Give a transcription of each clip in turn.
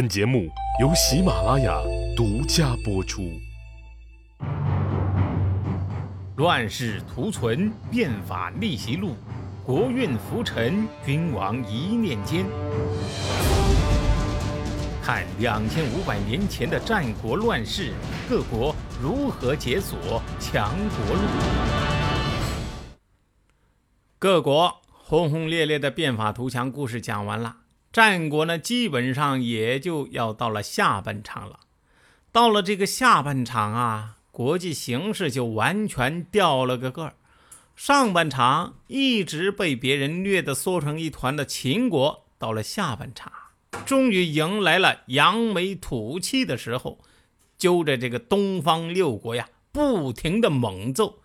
本节目由喜马拉雅独家播出。乱世图存，变法逆袭录，国运浮沉，君王一念间。看两千五百年前的战国乱世，各国如何解锁强国路。各国轰轰烈烈的变法图强故事讲完了。战国呢，基本上也就要到了下半场了。到了这个下半场啊，国际形势就完全掉了个个儿。上半场一直被别人虐得缩成一团的秦国，到了下半场，终于迎来了扬眉吐气的时候，揪着这个东方六国呀，不停的猛揍。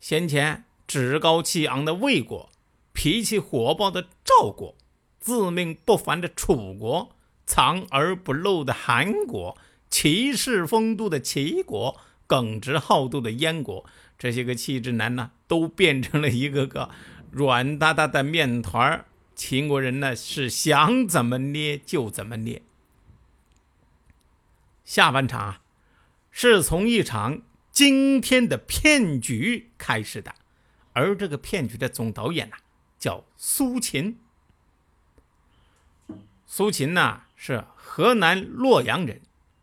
先前趾高气昂的魏国，脾气火爆的赵国。自命不凡的楚国，藏而不露的韩国，骑士风度的齐国，耿直好斗的燕国，这些个气质男呢，都变成了一个个软哒哒的面团儿。秦国人呢，是想怎么捏就怎么捏。下半场啊，是从一场惊天的骗局开始的，而这个骗局的总导演呢，叫苏秦。苏秦呢是河南洛阳人，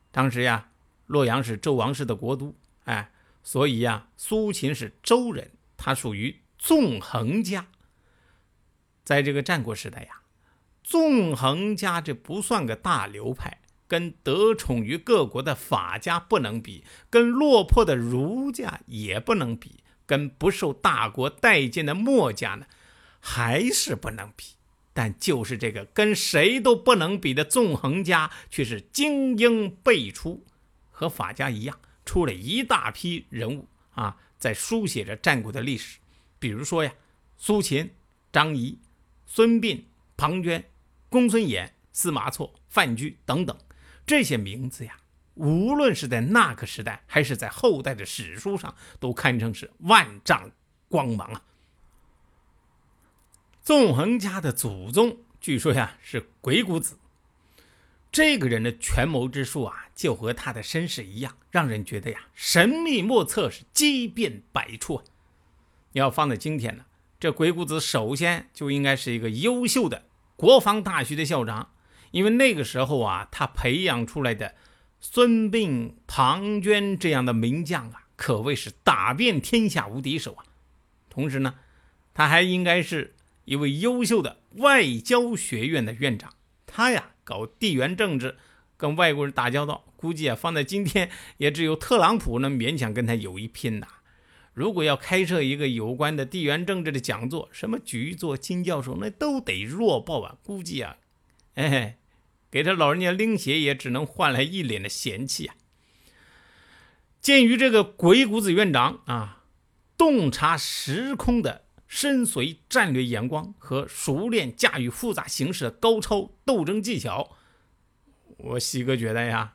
当时呀，洛阳是周王室的国都，哎，所以呀，苏秦是周人，他属于纵横家。在这个战国时代呀，纵横家这不算个大流派，跟得宠于各国的法家不能比，跟落魄的儒家也不能比，跟不受大国待见的墨家呢，还是不能比。但就是这个跟谁都不能比的纵横家，却是精英辈出，和法家一样，出了一大批人物啊，在书写着战国的历史。比如说呀，苏秦、张仪、孙膑、庞涓、公孙衍、司马错、范雎等等这些名字呀，无论是在那个时代，还是在后代的史书上，都堪称是万丈光芒啊。纵横家的祖宗，据说呀是鬼谷子。这个人的权谋之术啊，就和他的身世一样，让人觉得呀神秘莫测，是机变百出。你要放在今天呢，这鬼谷子首先就应该是一个优秀的国防大学的校长，因为那个时候啊，他培养出来的孙膑、庞涓这样的名将啊，可谓是打遍天下无敌手啊。同时呢，他还应该是。一位优秀的外交学院的院长，他呀搞地缘政治，跟外国人打交道，估计啊放在今天也只有特朗普能勉强跟他有一拼呐。如果要开设一个有关的地缘政治的讲座，什么局座金教授那都得弱爆啊，估计啊，哎，给他老人家拎鞋也只能换来一脸的嫌弃啊。鉴于这个鬼谷子院长啊，洞察时空的。深邃战略眼光和熟练驾驭复杂形势的高超斗争技巧，我西哥觉得呀，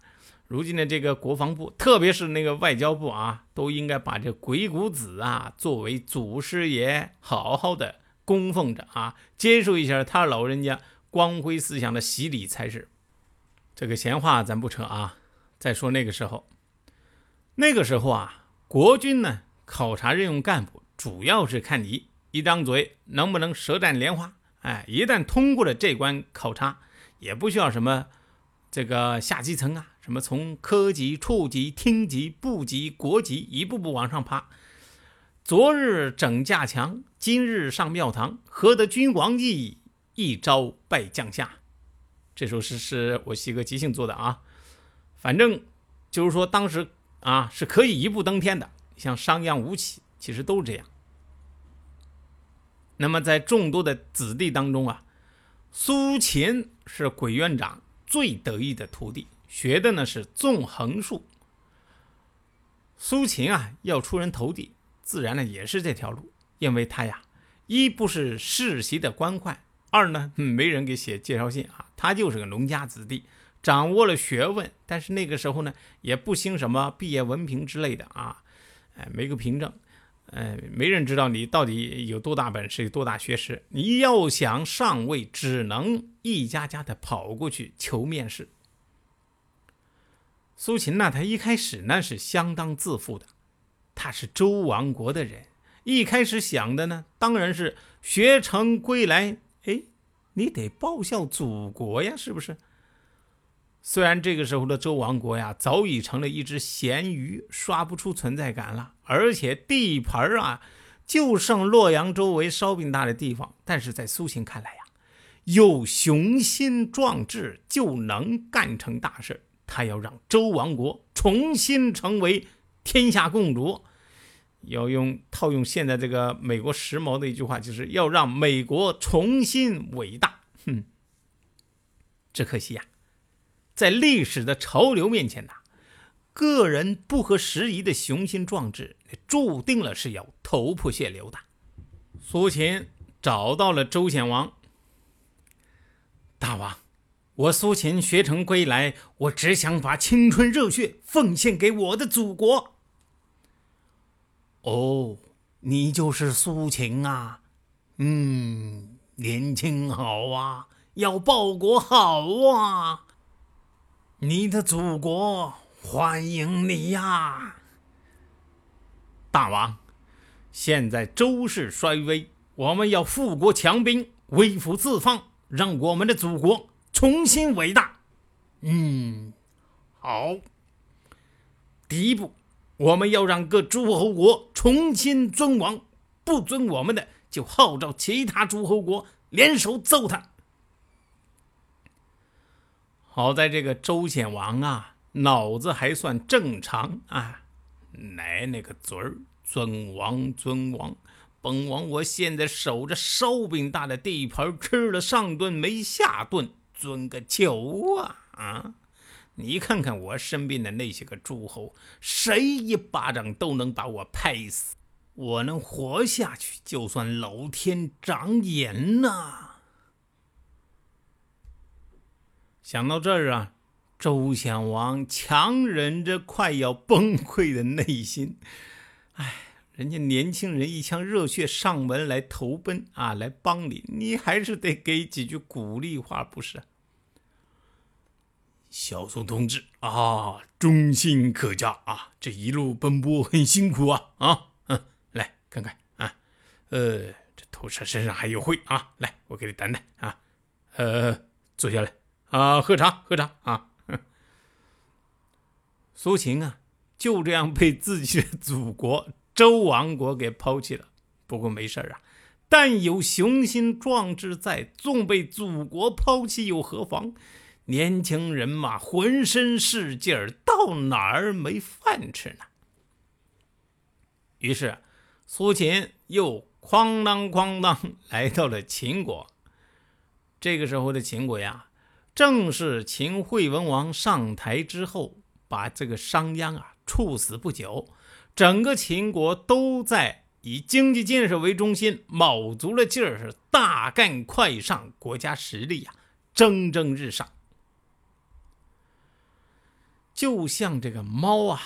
如今的这个国防部，特别是那个外交部啊，都应该把这鬼谷子啊作为祖师爷，好好的供奉着啊，接受一下他老人家光辉思想的洗礼才是。这个闲话咱不扯啊，再说那个时候，那个时候啊，国军呢考察任用干部，主要是看你。一张嘴能不能舌战莲花？哎，一旦通过了这关考察，也不需要什么这个下基层啊，什么从科级、处级、厅级、部级、国级一步步往上爬。昨日整架墙，今日上庙堂，何得君王意？一朝拜将下。这首诗是我西哥即兴做的啊，反正就是说当时啊是可以一步登天的，像商鞅、吴起，其实都是这样。那么，在众多的子弟当中啊，苏秦是鬼院长最得意的徒弟，学的呢是纵横术。苏秦啊，要出人头地，自然呢也是这条路，因为他呀，一不是世袭的官宦，二呢没人给写介绍信啊，他就是个农家子弟，掌握了学问，但是那个时候呢，也不兴什么毕业文凭之类的啊，哎，没个凭证。呃，没人知道你到底有多大本事，有多大学识。你要想上位，只能一家家的跑过去求面试。苏秦呢，他一开始呢是相当自负的，他是周王国的人，一开始想的呢，当然是学成归来。哎，你得报效祖国呀，是不是？虽然这个时候的周王国呀，早已成了一只咸鱼，刷不出存在感了，而且地盘啊，就剩洛阳周围烧饼大的地方。但是在苏秦看来呀，有雄心壮志就能干成大事。他要让周王国重新成为天下共主，要用套用现在这个美国时髦的一句话，就是要让美国重新伟大。哼，只可惜呀。在历史的潮流面前呐，个人不合时宜的雄心壮志，注定了是要头破血流的。苏秦找到了周显王，大王，我苏秦学成归来，我只想把青春热血奉献给我的祖国。哦，你就是苏秦啊？嗯，年轻好啊，要报国好啊。你的祖国欢迎你呀，大王！现在周氏衰微，我们要富国强兵，威服四方，让我们的祖国重新伟大。嗯，好。第一步，我们要让各诸侯国重新尊王，不尊我们的，就号召其他诸侯国联手揍他。好在这个周显王啊，脑子还算正常啊，奶奶个嘴儿，尊王尊王，本王我现在守着烧饼大的地盘，吃了上顿没下顿，尊个球啊啊！你看看我身边的那些个诸侯，谁一巴掌都能把我拍死，我能活下去，就算老天长眼呐！想到这儿啊，周显王强忍着快要崩溃的内心，哎，人家年轻人一腔热血上门来投奔啊，来帮你，你还是得给几句鼓励话，不是？小宋同志啊，忠心可嘉啊，这一路奔波很辛苦啊啊，嗯，来看看啊，呃，这头上身上还有灰啊，来，我给你掸掸啊，呃，坐下来。啊，喝茶，喝茶啊！苏秦啊，就这样被自己的祖国周王国给抛弃了。不过没事啊，但有雄心壮志在，纵被祖国抛弃又何妨？年轻人嘛，浑身是劲儿，到哪儿没饭吃呢？于是，苏秦又哐当哐当来到了秦国。这个时候的秦国呀。正是秦惠文王上台之后，把这个商鞅啊处死不久，整个秦国都在以经济建设为中心，卯足了劲儿是大干快上，国家实力呀蒸蒸日上。就像这个猫啊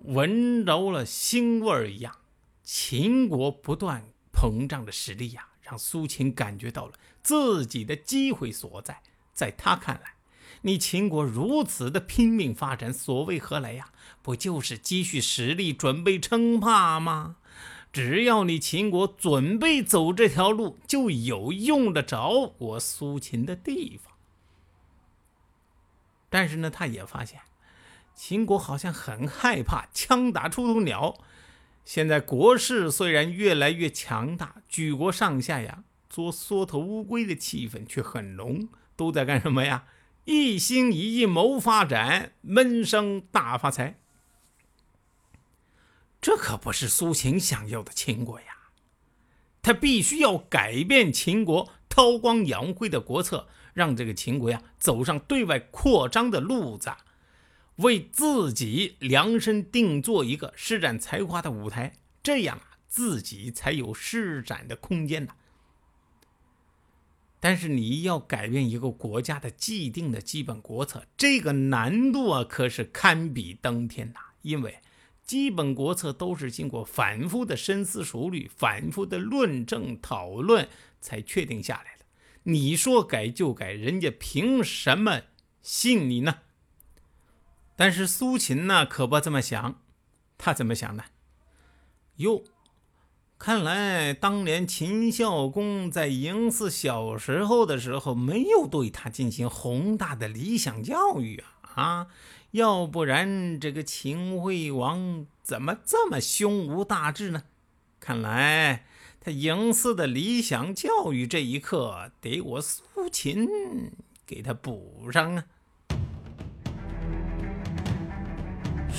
闻着了腥味儿一样，秦国不断膨胀的实力呀，让苏秦感觉到了自己的机会所在。在他看来，你秦国如此的拼命发展，所谓何来呀？不就是积蓄实力，准备称霸吗？只要你秦国准备走这条路，就有用得着我苏秦的地方。但是呢，他也发现，秦国好像很害怕枪打出头鸟。现在国势虽然越来越强大，举国上下呀，做缩头乌龟的气氛却很浓。都在干什么呀？一心一意谋发展，闷声大发财。这可不是苏秦想要的秦国呀！他必须要改变秦国韬光养晦的国策，让这个秦国呀走上对外扩张的路子，为自己量身定做一个施展才华的舞台。这样啊，自己才有施展的空间呢。但是你要改变一个国家的既定的基本国策，这个难度啊可是堪比登天呐！因为基本国策都是经过反复的深思熟虑、反复的论证讨论才确定下来的。你说改就改，人家凭什么信你呢？但是苏秦呢，可不这么想。他怎么想呢？哟，看来当年秦孝公在嬴驷小时候的时候，没有对他进行宏大的理想教育啊！啊，要不然这个秦惠王怎么这么胸无大志呢？看来他嬴驷的理想教育这一课，得我苏秦给他补上啊！